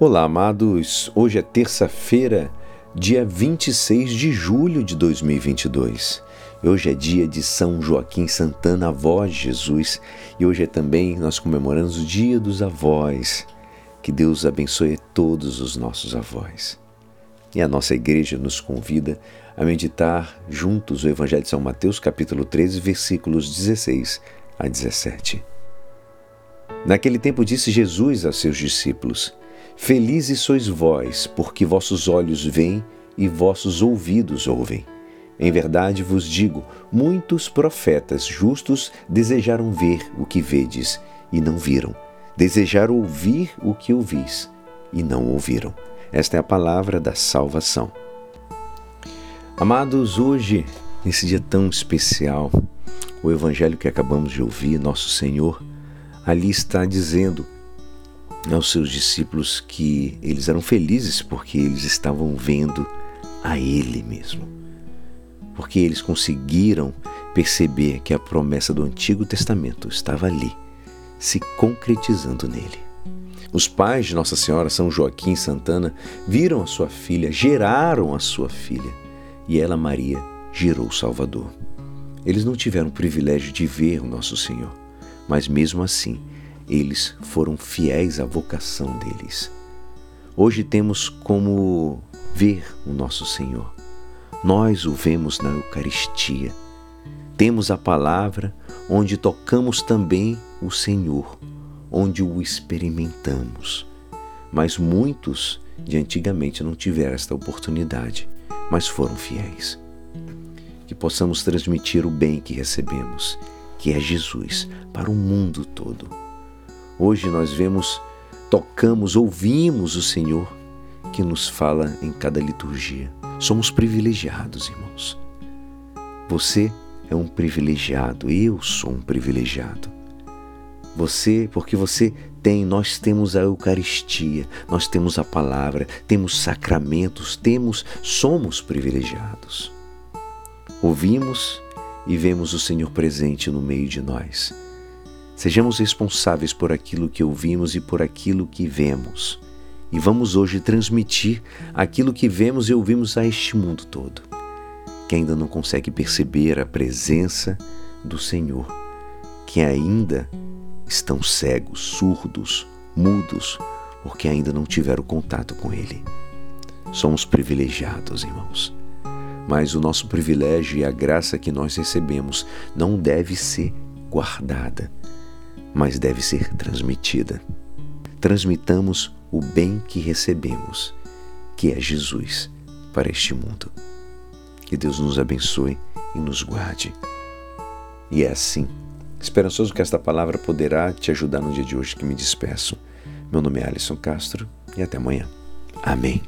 Olá, amados. Hoje é terça-feira, dia 26 de julho de 2022. Hoje é dia de São Joaquim Santana, avó de Jesus, e hoje é também nós comemoramos o Dia dos Avós. Que Deus abençoe todos os nossos avós. E a nossa igreja nos convida a meditar juntos o Evangelho de São Mateus, capítulo 13, versículos 16 a 17. Naquele tempo disse Jesus a seus discípulos: Felizes sois vós, porque vossos olhos veem e vossos ouvidos ouvem. Em verdade vos digo: muitos profetas justos desejaram ver o que vedes e não viram, desejaram ouvir o que ouvis e não ouviram. Esta é a palavra da salvação. Amados, hoje, nesse dia tão especial, o evangelho que acabamos de ouvir, nosso Senhor, ali está dizendo aos seus discípulos que eles eram felizes porque eles estavam vendo a Ele mesmo. Porque eles conseguiram perceber que a promessa do Antigo Testamento estava ali, se concretizando nele. Os pais de Nossa Senhora São Joaquim e Santana viram a sua filha, geraram a sua filha, e ela, Maria, gerou o Salvador. Eles não tiveram o privilégio de ver o Nosso Senhor, mas mesmo assim, eles foram fiéis à vocação deles. Hoje temos como ver o nosso Senhor. Nós o vemos na Eucaristia. Temos a palavra onde tocamos também o Senhor, onde o experimentamos. Mas muitos de antigamente não tiveram esta oportunidade, mas foram fiéis. Que possamos transmitir o bem que recebemos, que é Jesus, para o mundo todo Hoje nós vemos, tocamos, ouvimos o Senhor que nos fala em cada liturgia. Somos privilegiados, irmãos. Você é um privilegiado, eu sou um privilegiado. Você, porque você tem, nós temos a Eucaristia, nós temos a palavra, temos sacramentos, temos, somos privilegiados. Ouvimos e vemos o Senhor presente no meio de nós. Sejamos responsáveis por aquilo que ouvimos e por aquilo que vemos. E vamos hoje transmitir aquilo que vemos e ouvimos a este mundo todo, que ainda não consegue perceber a presença do Senhor, que ainda estão cegos, surdos, mudos, porque ainda não tiveram contato com Ele. Somos privilegiados, irmãos. Mas o nosso privilégio e a graça que nós recebemos não deve ser guardada, mas deve ser transmitida. Transmitamos o bem que recebemos, que é Jesus, para este mundo. Que Deus nos abençoe e nos guarde. E é assim, esperançoso que esta palavra poderá te ajudar no dia de hoje que me despeço. Meu nome é Alisson Castro e até amanhã. Amém.